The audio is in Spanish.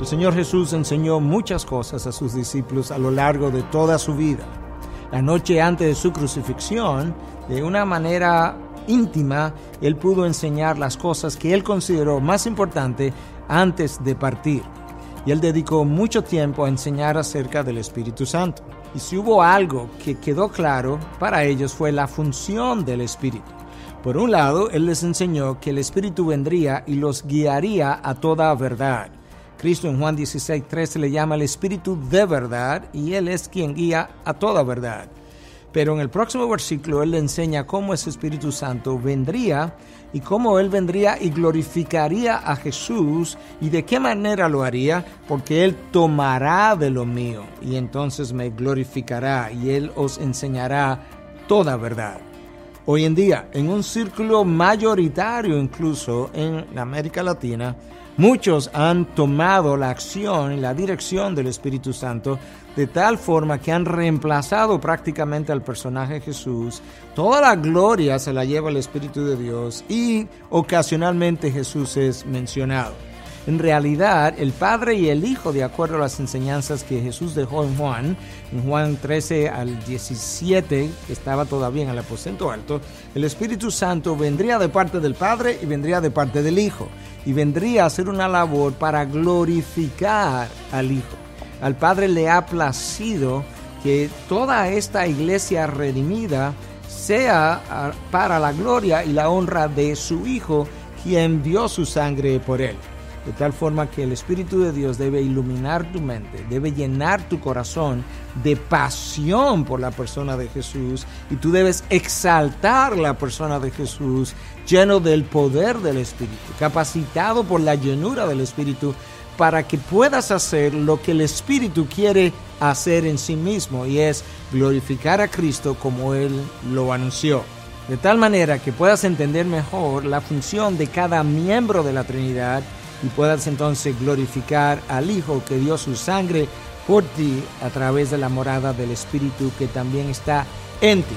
El Señor Jesús enseñó muchas cosas a sus discípulos a lo largo de toda su vida. La noche antes de su crucifixión, de una manera íntima, Él pudo enseñar las cosas que Él consideró más importantes antes de partir. Y Él dedicó mucho tiempo a enseñar acerca del Espíritu Santo. Y si hubo algo que quedó claro para ellos fue la función del Espíritu. Por un lado, Él les enseñó que el Espíritu vendría y los guiaría a toda verdad. Cristo en Juan 16, 13 le llama el Espíritu de verdad y Él es quien guía a toda verdad. Pero en el próximo versículo Él le enseña cómo ese Espíritu Santo vendría y cómo Él vendría y glorificaría a Jesús y de qué manera lo haría, porque Él tomará de lo mío y entonces me glorificará y Él os enseñará toda verdad. Hoy en día, en un círculo mayoritario incluso en América Latina, Muchos han tomado la acción y la dirección del Espíritu Santo de tal forma que han reemplazado prácticamente al personaje Jesús. Toda la gloria se la lleva el Espíritu de Dios y ocasionalmente Jesús es mencionado. En realidad, el Padre y el Hijo, de acuerdo a las enseñanzas que Jesús dejó en Juan, en Juan 13 al 17, que estaba todavía en el aposento alto, el Espíritu Santo vendría de parte del Padre y vendría de parte del Hijo y vendría a hacer una labor para glorificar al Hijo. Al Padre le ha placido que toda esta iglesia redimida sea para la gloria y la honra de su Hijo, quien dio su sangre por él. De tal forma que el Espíritu de Dios debe iluminar tu mente, debe llenar tu corazón de pasión por la persona de Jesús y tú debes exaltar la persona de Jesús lleno del poder del Espíritu, capacitado por la llenura del Espíritu para que puedas hacer lo que el Espíritu quiere hacer en sí mismo y es glorificar a Cristo como Él lo anunció. De tal manera que puedas entender mejor la función de cada miembro de la Trinidad y puedas entonces glorificar al Hijo que dio su sangre por ti a través de la morada del Espíritu que también está en ti.